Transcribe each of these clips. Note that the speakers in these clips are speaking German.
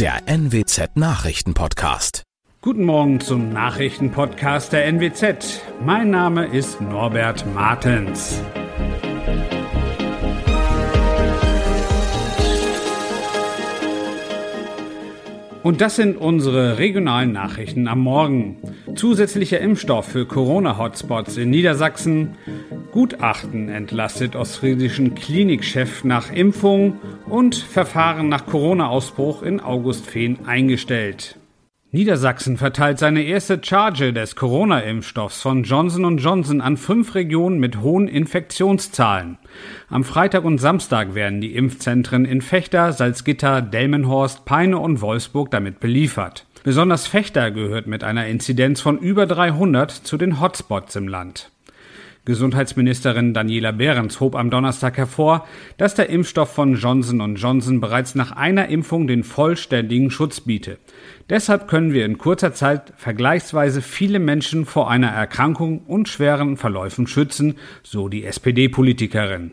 der NWZ Nachrichtenpodcast. Guten Morgen zum Nachrichtenpodcast der NWZ. Mein Name ist Norbert Martens. Und das sind unsere regionalen Nachrichten am Morgen. Zusätzlicher Impfstoff für Corona-Hotspots in Niedersachsen. Gutachten entlastet ostfriesischen Klinikchef nach Impfung und Verfahren nach Corona-Ausbruch in Augustfehn eingestellt. Niedersachsen verteilt seine erste Charge des Corona-Impfstoffs von Johnson Johnson an fünf Regionen mit hohen Infektionszahlen. Am Freitag und Samstag werden die Impfzentren in Fechter, Salzgitter, Delmenhorst, Peine und Wolfsburg damit beliefert. Besonders Fechter gehört mit einer Inzidenz von über 300 zu den Hotspots im Land. Gesundheitsministerin Daniela Behrens hob am Donnerstag hervor, dass der Impfstoff von Johnson Johnson bereits nach einer Impfung den vollständigen Schutz biete. Deshalb können wir in kurzer Zeit vergleichsweise viele Menschen vor einer Erkrankung und schweren Verläufen schützen, so die SPD-Politikerin.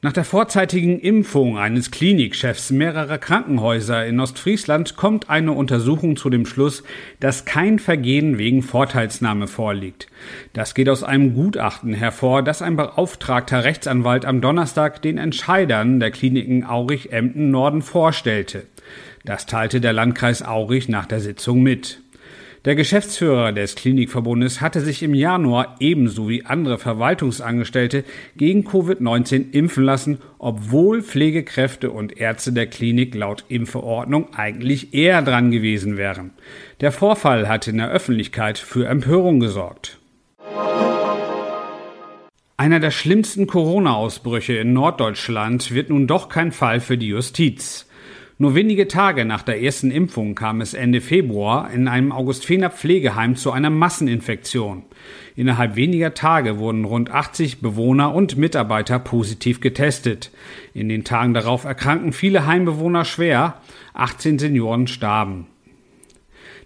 Nach der vorzeitigen Impfung eines Klinikchefs mehrerer Krankenhäuser in Ostfriesland kommt eine Untersuchung zu dem Schluss, dass kein Vergehen wegen Vorteilsnahme vorliegt. Das geht aus einem Gutachten hervor, das ein beauftragter Rechtsanwalt am Donnerstag den Entscheidern der Kliniken Aurich-Emden-Norden vorstellte. Das teilte der Landkreis Aurich nach der Sitzung mit. Der Geschäftsführer des Klinikverbundes hatte sich im Januar ebenso wie andere Verwaltungsangestellte gegen Covid-19 impfen lassen, obwohl Pflegekräfte und Ärzte der Klinik laut Impfverordnung eigentlich eher dran gewesen wären. Der Vorfall hatte in der Öffentlichkeit für Empörung gesorgt. Einer der schlimmsten Corona-Ausbrüche in Norddeutschland wird nun doch kein Fall für die Justiz. Nur wenige Tage nach der ersten Impfung kam es Ende Februar in einem Augustfener Pflegeheim zu einer Masseninfektion. Innerhalb weniger Tage wurden rund 80 Bewohner und Mitarbeiter positiv getestet. In den Tagen darauf erkrankten viele Heimbewohner schwer, 18 Senioren starben.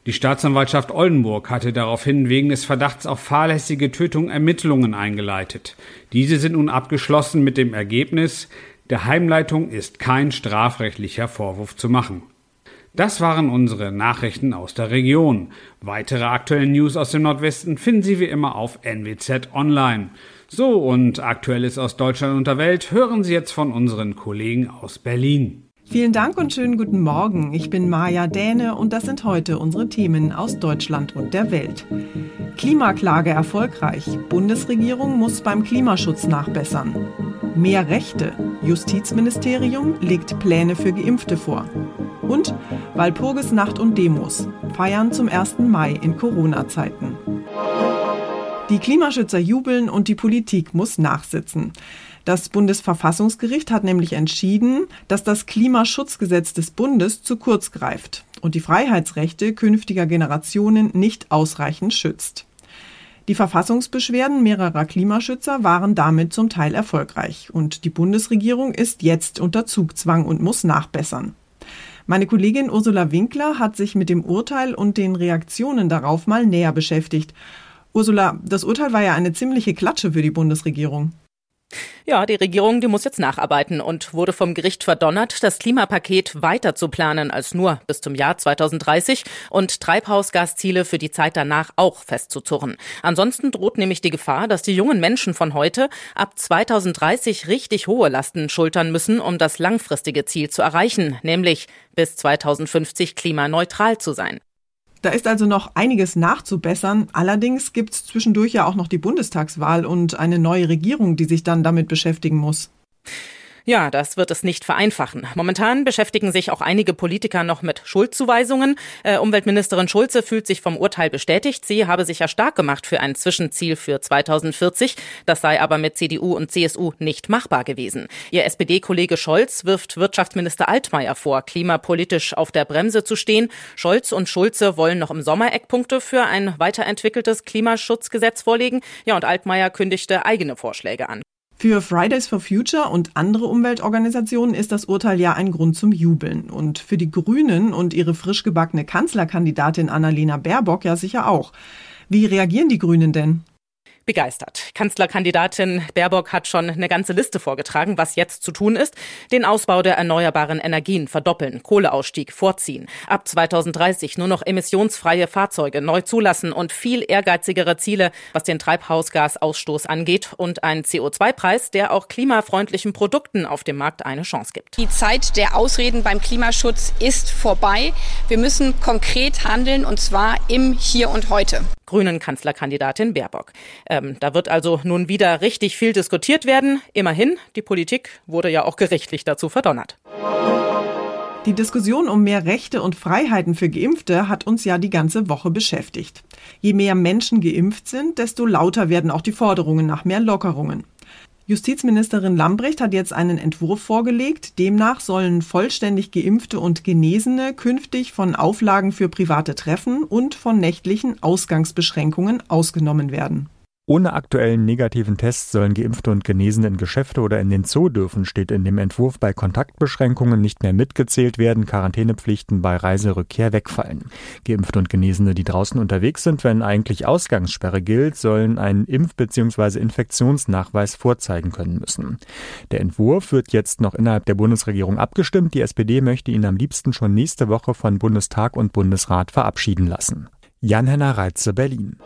Die Staatsanwaltschaft Oldenburg hatte daraufhin wegen des Verdachts auf fahrlässige Tötung Ermittlungen eingeleitet. Diese sind nun abgeschlossen mit dem Ergebnis, der Heimleitung ist kein strafrechtlicher Vorwurf zu machen. Das waren unsere Nachrichten aus der Region. Weitere aktuelle News aus dem Nordwesten finden Sie wie immer auf NWZ Online. So und Aktuelles aus Deutschland und der Welt hören Sie jetzt von unseren Kollegen aus Berlin. Vielen Dank und schönen guten Morgen. Ich bin Maja Däne und das sind heute unsere Themen aus Deutschland und der Welt. Klimaklage erfolgreich. Bundesregierung muss beim Klimaschutz nachbessern. Mehr Rechte. Justizministerium legt Pläne für Geimpfte vor. Und Walpurgisnacht und Demos feiern zum 1. Mai in Corona-Zeiten. Die Klimaschützer jubeln und die Politik muss nachsitzen. Das Bundesverfassungsgericht hat nämlich entschieden, dass das Klimaschutzgesetz des Bundes zu kurz greift und die Freiheitsrechte künftiger Generationen nicht ausreichend schützt. Die Verfassungsbeschwerden mehrerer Klimaschützer waren damit zum Teil erfolgreich und die Bundesregierung ist jetzt unter Zugzwang und muss nachbessern. Meine Kollegin Ursula Winkler hat sich mit dem Urteil und den Reaktionen darauf mal näher beschäftigt. Ursula, das Urteil war ja eine ziemliche Klatsche für die Bundesregierung. Ja, die Regierung, die muss jetzt nacharbeiten und wurde vom Gericht verdonnert, das Klimapaket weiter zu planen als nur bis zum Jahr 2030 und Treibhausgasziele für die Zeit danach auch festzuzurren. Ansonsten droht nämlich die Gefahr, dass die jungen Menschen von heute ab 2030 richtig hohe Lasten schultern müssen, um das langfristige Ziel zu erreichen, nämlich bis 2050 klimaneutral zu sein. Da ist also noch einiges nachzubessern. Allerdings gibt es zwischendurch ja auch noch die Bundestagswahl und eine neue Regierung, die sich dann damit beschäftigen muss. Ja, das wird es nicht vereinfachen. Momentan beschäftigen sich auch einige Politiker noch mit Schuldzuweisungen. Äh, Umweltministerin Schulze fühlt sich vom Urteil bestätigt. Sie habe sich ja stark gemacht für ein Zwischenziel für 2040. Das sei aber mit CDU und CSU nicht machbar gewesen. Ihr SPD-Kollege Scholz wirft Wirtschaftsminister Altmaier vor, klimapolitisch auf der Bremse zu stehen. Scholz und Schulze wollen noch im Sommer Eckpunkte für ein weiterentwickeltes Klimaschutzgesetz vorlegen. Ja, und Altmaier kündigte eigene Vorschläge an. Für Fridays for Future und andere Umweltorganisationen ist das Urteil ja ein Grund zum Jubeln. Und für die Grünen und ihre frisch gebackene Kanzlerkandidatin Annalena Baerbock ja sicher auch. Wie reagieren die Grünen denn? Begeistert. Kanzlerkandidatin Baerbock hat schon eine ganze Liste vorgetragen, was jetzt zu tun ist. Den Ausbau der erneuerbaren Energien verdoppeln, Kohleausstieg vorziehen, ab 2030 nur noch emissionsfreie Fahrzeuge neu zulassen und viel ehrgeizigere Ziele, was den Treibhausgasausstoß angeht und einen CO2-Preis, der auch klimafreundlichen Produkten auf dem Markt eine Chance gibt. Die Zeit der Ausreden beim Klimaschutz ist vorbei. Wir müssen konkret handeln und zwar im Hier und Heute. Grünen Kanzlerkandidatin Baerbock. Ähm, da wird also nun wieder richtig viel diskutiert werden. Immerhin, die Politik wurde ja auch gerichtlich dazu verdonnert. Die Diskussion um mehr Rechte und Freiheiten für Geimpfte hat uns ja die ganze Woche beschäftigt. Je mehr Menschen geimpft sind, desto lauter werden auch die Forderungen nach mehr Lockerungen. Justizministerin Lambrecht hat jetzt einen Entwurf vorgelegt. Demnach sollen vollständig geimpfte und Genesene künftig von Auflagen für private Treffen und von nächtlichen Ausgangsbeschränkungen ausgenommen werden. Ohne aktuellen negativen Tests sollen Geimpfte und Genesene in Geschäfte oder in den Zoo dürfen, steht in dem Entwurf bei Kontaktbeschränkungen nicht mehr mitgezählt werden, Quarantänepflichten bei Reiserückkehr wegfallen. Geimpfte und Genesene, die draußen unterwegs sind, wenn eigentlich Ausgangssperre gilt, sollen einen Impf- bzw. Infektionsnachweis vorzeigen können müssen. Der Entwurf wird jetzt noch innerhalb der Bundesregierung abgestimmt. Die SPD möchte ihn am liebsten schon nächste Woche von Bundestag und Bundesrat verabschieden lassen. Jan-Henner Reitze, Berlin.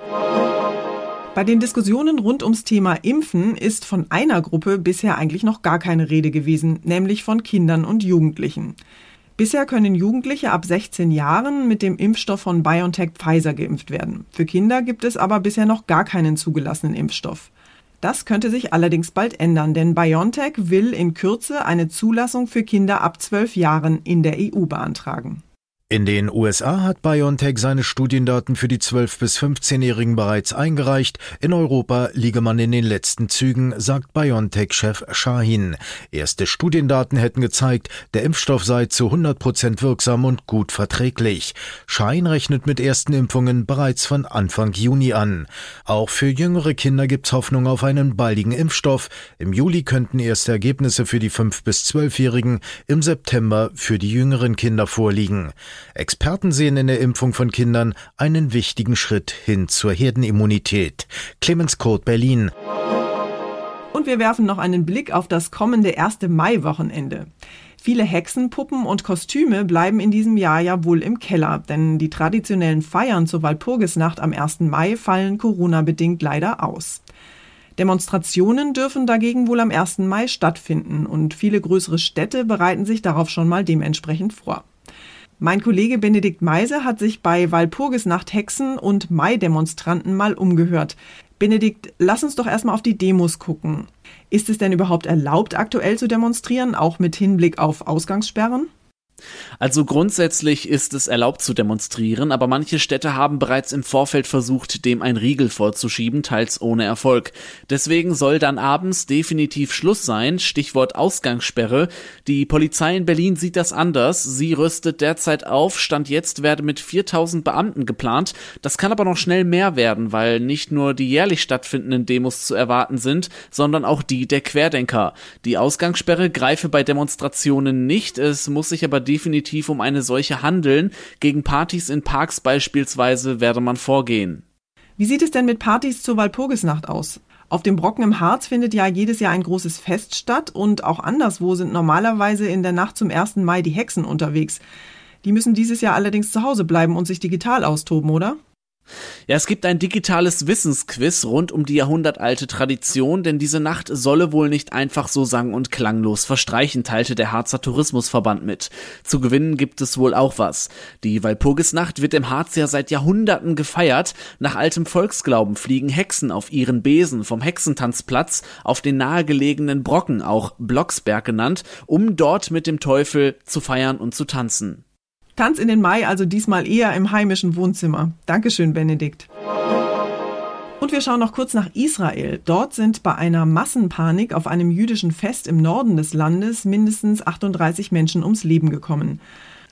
Bei den Diskussionen rund ums Thema Impfen ist von einer Gruppe bisher eigentlich noch gar keine Rede gewesen, nämlich von Kindern und Jugendlichen. Bisher können Jugendliche ab 16 Jahren mit dem Impfstoff von BioNTech Pfizer geimpft werden. Für Kinder gibt es aber bisher noch gar keinen zugelassenen Impfstoff. Das könnte sich allerdings bald ändern, denn BioNTech will in Kürze eine Zulassung für Kinder ab 12 Jahren in der EU beantragen. In den USA hat BioNTech seine Studiendaten für die 12- bis 15-Jährigen bereits eingereicht. In Europa liege man in den letzten Zügen, sagt BioNTech-Chef Shahin. Erste Studiendaten hätten gezeigt, der Impfstoff sei zu 100 Prozent wirksam und gut verträglich. Shahin rechnet mit ersten Impfungen bereits von Anfang Juni an. Auch für jüngere Kinder gibt's Hoffnung auf einen baldigen Impfstoff. Im Juli könnten erste Ergebnisse für die 5- bis 12-Jährigen, im September für die jüngeren Kinder vorliegen. Experten sehen in der Impfung von Kindern einen wichtigen Schritt hin zur Herdenimmunität. Clemens Kurt, Berlin. Und wir werfen noch einen Blick auf das kommende 1. Mai-Wochenende. Viele Hexenpuppen und Kostüme bleiben in diesem Jahr ja wohl im Keller, denn die traditionellen Feiern zur Walpurgisnacht am 1. Mai fallen Corona-bedingt leider aus. Demonstrationen dürfen dagegen wohl am 1. Mai stattfinden und viele größere Städte bereiten sich darauf schon mal dementsprechend vor. Mein Kollege Benedikt Meise hat sich bei Walpurgisnacht Hexen und Mai-Demonstranten mal umgehört. Benedikt, lass uns doch erstmal auf die Demos gucken. Ist es denn überhaupt erlaubt, aktuell zu demonstrieren, auch mit Hinblick auf Ausgangssperren? Also grundsätzlich ist es erlaubt zu demonstrieren, aber manche Städte haben bereits im Vorfeld versucht, dem ein Riegel vorzuschieben, teils ohne Erfolg. Deswegen soll dann abends definitiv Schluss sein, Stichwort Ausgangssperre. Die Polizei in Berlin sieht das anders. Sie rüstet derzeit auf, Stand jetzt werde mit 4000 Beamten geplant. Das kann aber noch schnell mehr werden, weil nicht nur die jährlich stattfindenden Demos zu erwarten sind, sondern auch die der Querdenker. Die Ausgangssperre greife bei Demonstrationen nicht, es muss sich aber definitiv um eine solche handeln. Gegen Partys in Parks beispielsweise werde man vorgehen. Wie sieht es denn mit Partys zur Walpurgisnacht aus? Auf dem Brocken im Harz findet ja jedes Jahr ein großes Fest statt und auch anderswo sind normalerweise in der Nacht zum 1. Mai die Hexen unterwegs. Die müssen dieses Jahr allerdings zu Hause bleiben und sich digital austoben, oder? Ja, es gibt ein digitales Wissensquiz rund um die jahrhundertalte Tradition, denn diese Nacht solle wohl nicht einfach so sang- und klanglos verstreichen, teilte der Harzer Tourismusverband mit. Zu gewinnen gibt es wohl auch was. Die Walpurgisnacht wird im Harz ja seit Jahrhunderten gefeiert. Nach altem Volksglauben fliegen Hexen auf ihren Besen vom Hexentanzplatz auf den nahegelegenen Brocken, auch Blocksberg genannt, um dort mit dem Teufel zu feiern und zu tanzen. Tanz in den Mai also diesmal eher im heimischen Wohnzimmer. Dankeschön, Benedikt. Und wir schauen noch kurz nach Israel. Dort sind bei einer Massenpanik auf einem jüdischen Fest im Norden des Landes mindestens 38 Menschen ums Leben gekommen.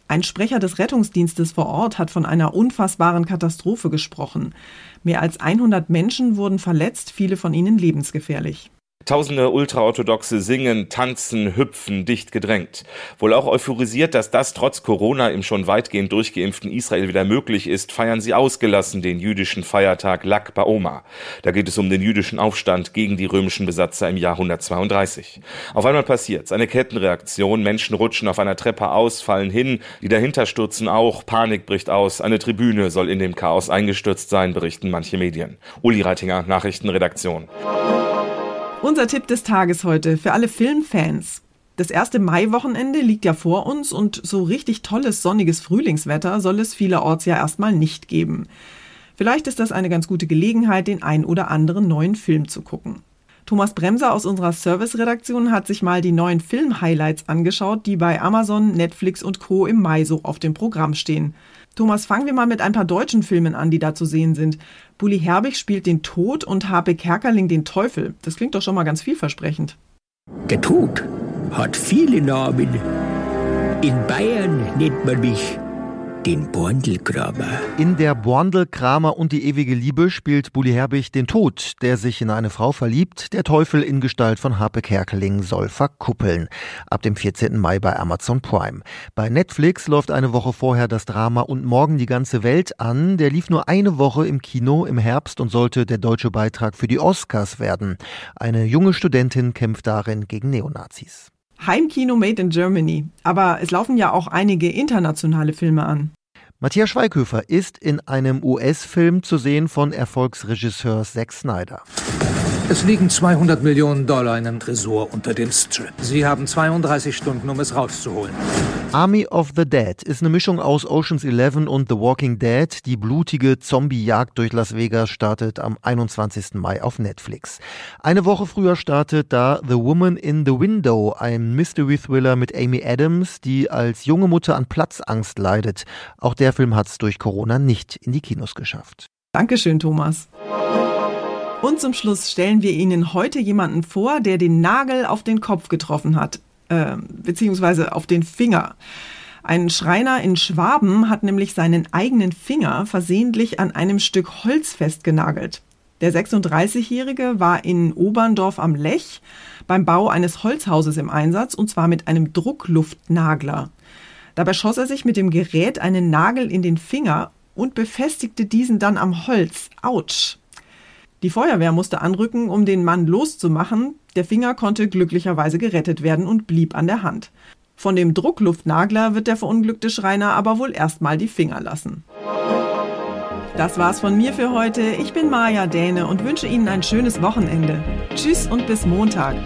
Ein Sprecher des Rettungsdienstes vor Ort hat von einer unfassbaren Katastrophe gesprochen. Mehr als 100 Menschen wurden verletzt, viele von ihnen lebensgefährlich. Tausende Ultraorthodoxe singen, tanzen, hüpfen, dicht gedrängt. Wohl auch euphorisiert, dass das trotz Corona im schon weitgehend durchgeimpften Israel wieder möglich ist, feiern sie ausgelassen den jüdischen Feiertag Lag Baoma. Da geht es um den jüdischen Aufstand gegen die römischen Besatzer im Jahr 132. Auf einmal passiert's, eine Kettenreaktion, Menschen rutschen auf einer Treppe aus, fallen hin, die dahinter stürzen auch, Panik bricht aus, eine Tribüne soll in dem Chaos eingestürzt sein, berichten manche Medien. Uli Reitinger, Nachrichtenredaktion. Unser Tipp des Tages heute für alle Filmfans. Das erste Maiwochenende liegt ja vor uns und so richtig tolles sonniges Frühlingswetter soll es vielerorts ja erstmal nicht geben. Vielleicht ist das eine ganz gute Gelegenheit, den ein oder anderen neuen Film zu gucken. Thomas Bremser aus unserer Serviceredaktion hat sich mal die neuen Film-Highlights angeschaut, die bei Amazon, Netflix und Co. im Mai so auf dem Programm stehen. Thomas, fangen wir mal mit ein paar deutschen Filmen an, die da zu sehen sind. Bully Herbig spielt den Tod und Habe Kerkerling den Teufel. Das klingt doch schon mal ganz vielversprechend. Der Tod hat viele Namen. In Bayern nennt man mich den Borndelkramer. In der Borndelkramer und die ewige Liebe spielt Bully Herbig den Tod, der sich in eine Frau verliebt. Der Teufel in Gestalt von Harpe Kerkeling soll verkuppeln. Ab dem 14. Mai bei Amazon Prime. Bei Netflix läuft eine Woche vorher das Drama Und morgen die ganze Welt an. Der lief nur eine Woche im Kino im Herbst und sollte der deutsche Beitrag für die Oscars werden. Eine junge Studentin kämpft darin gegen Neonazis. Heimkino Made in Germany. Aber es laufen ja auch einige internationale Filme an. Matthias Schweighöfer ist in einem US-Film zu sehen von Erfolgsregisseur Zack Snyder. Es liegen 200 Millionen Dollar in einem Tresor unter dem Strip. Sie haben 32 Stunden, um es rauszuholen. Army of the Dead ist eine Mischung aus Ocean's Eleven und The Walking Dead. Die blutige Zombie-Jagd durch Las Vegas startet am 21. Mai auf Netflix. Eine Woche früher startet da The Woman in the Window, ein Mystery-Thriller mit Amy Adams, die als junge Mutter an Platzangst leidet. Auch der Film hat es durch Corona nicht in die Kinos geschafft. Dankeschön, Thomas. Und zum Schluss stellen wir Ihnen heute jemanden vor, der den Nagel auf den Kopf getroffen hat, äh, beziehungsweise auf den Finger. Ein Schreiner in Schwaben hat nämlich seinen eigenen Finger versehentlich an einem Stück Holz festgenagelt. Der 36-Jährige war in Oberndorf am Lech beim Bau eines Holzhauses im Einsatz und zwar mit einem Druckluftnagler. Dabei schoss er sich mit dem Gerät einen Nagel in den Finger und befestigte diesen dann am Holz. Autsch! Die Feuerwehr musste anrücken, um den Mann loszumachen. Der Finger konnte glücklicherweise gerettet werden und blieb an der Hand. Von dem Druckluftnagler wird der verunglückte Schreiner aber wohl erstmal die Finger lassen. Das war's von mir für heute. Ich bin Maja Däne und wünsche Ihnen ein schönes Wochenende. Tschüss und bis Montag.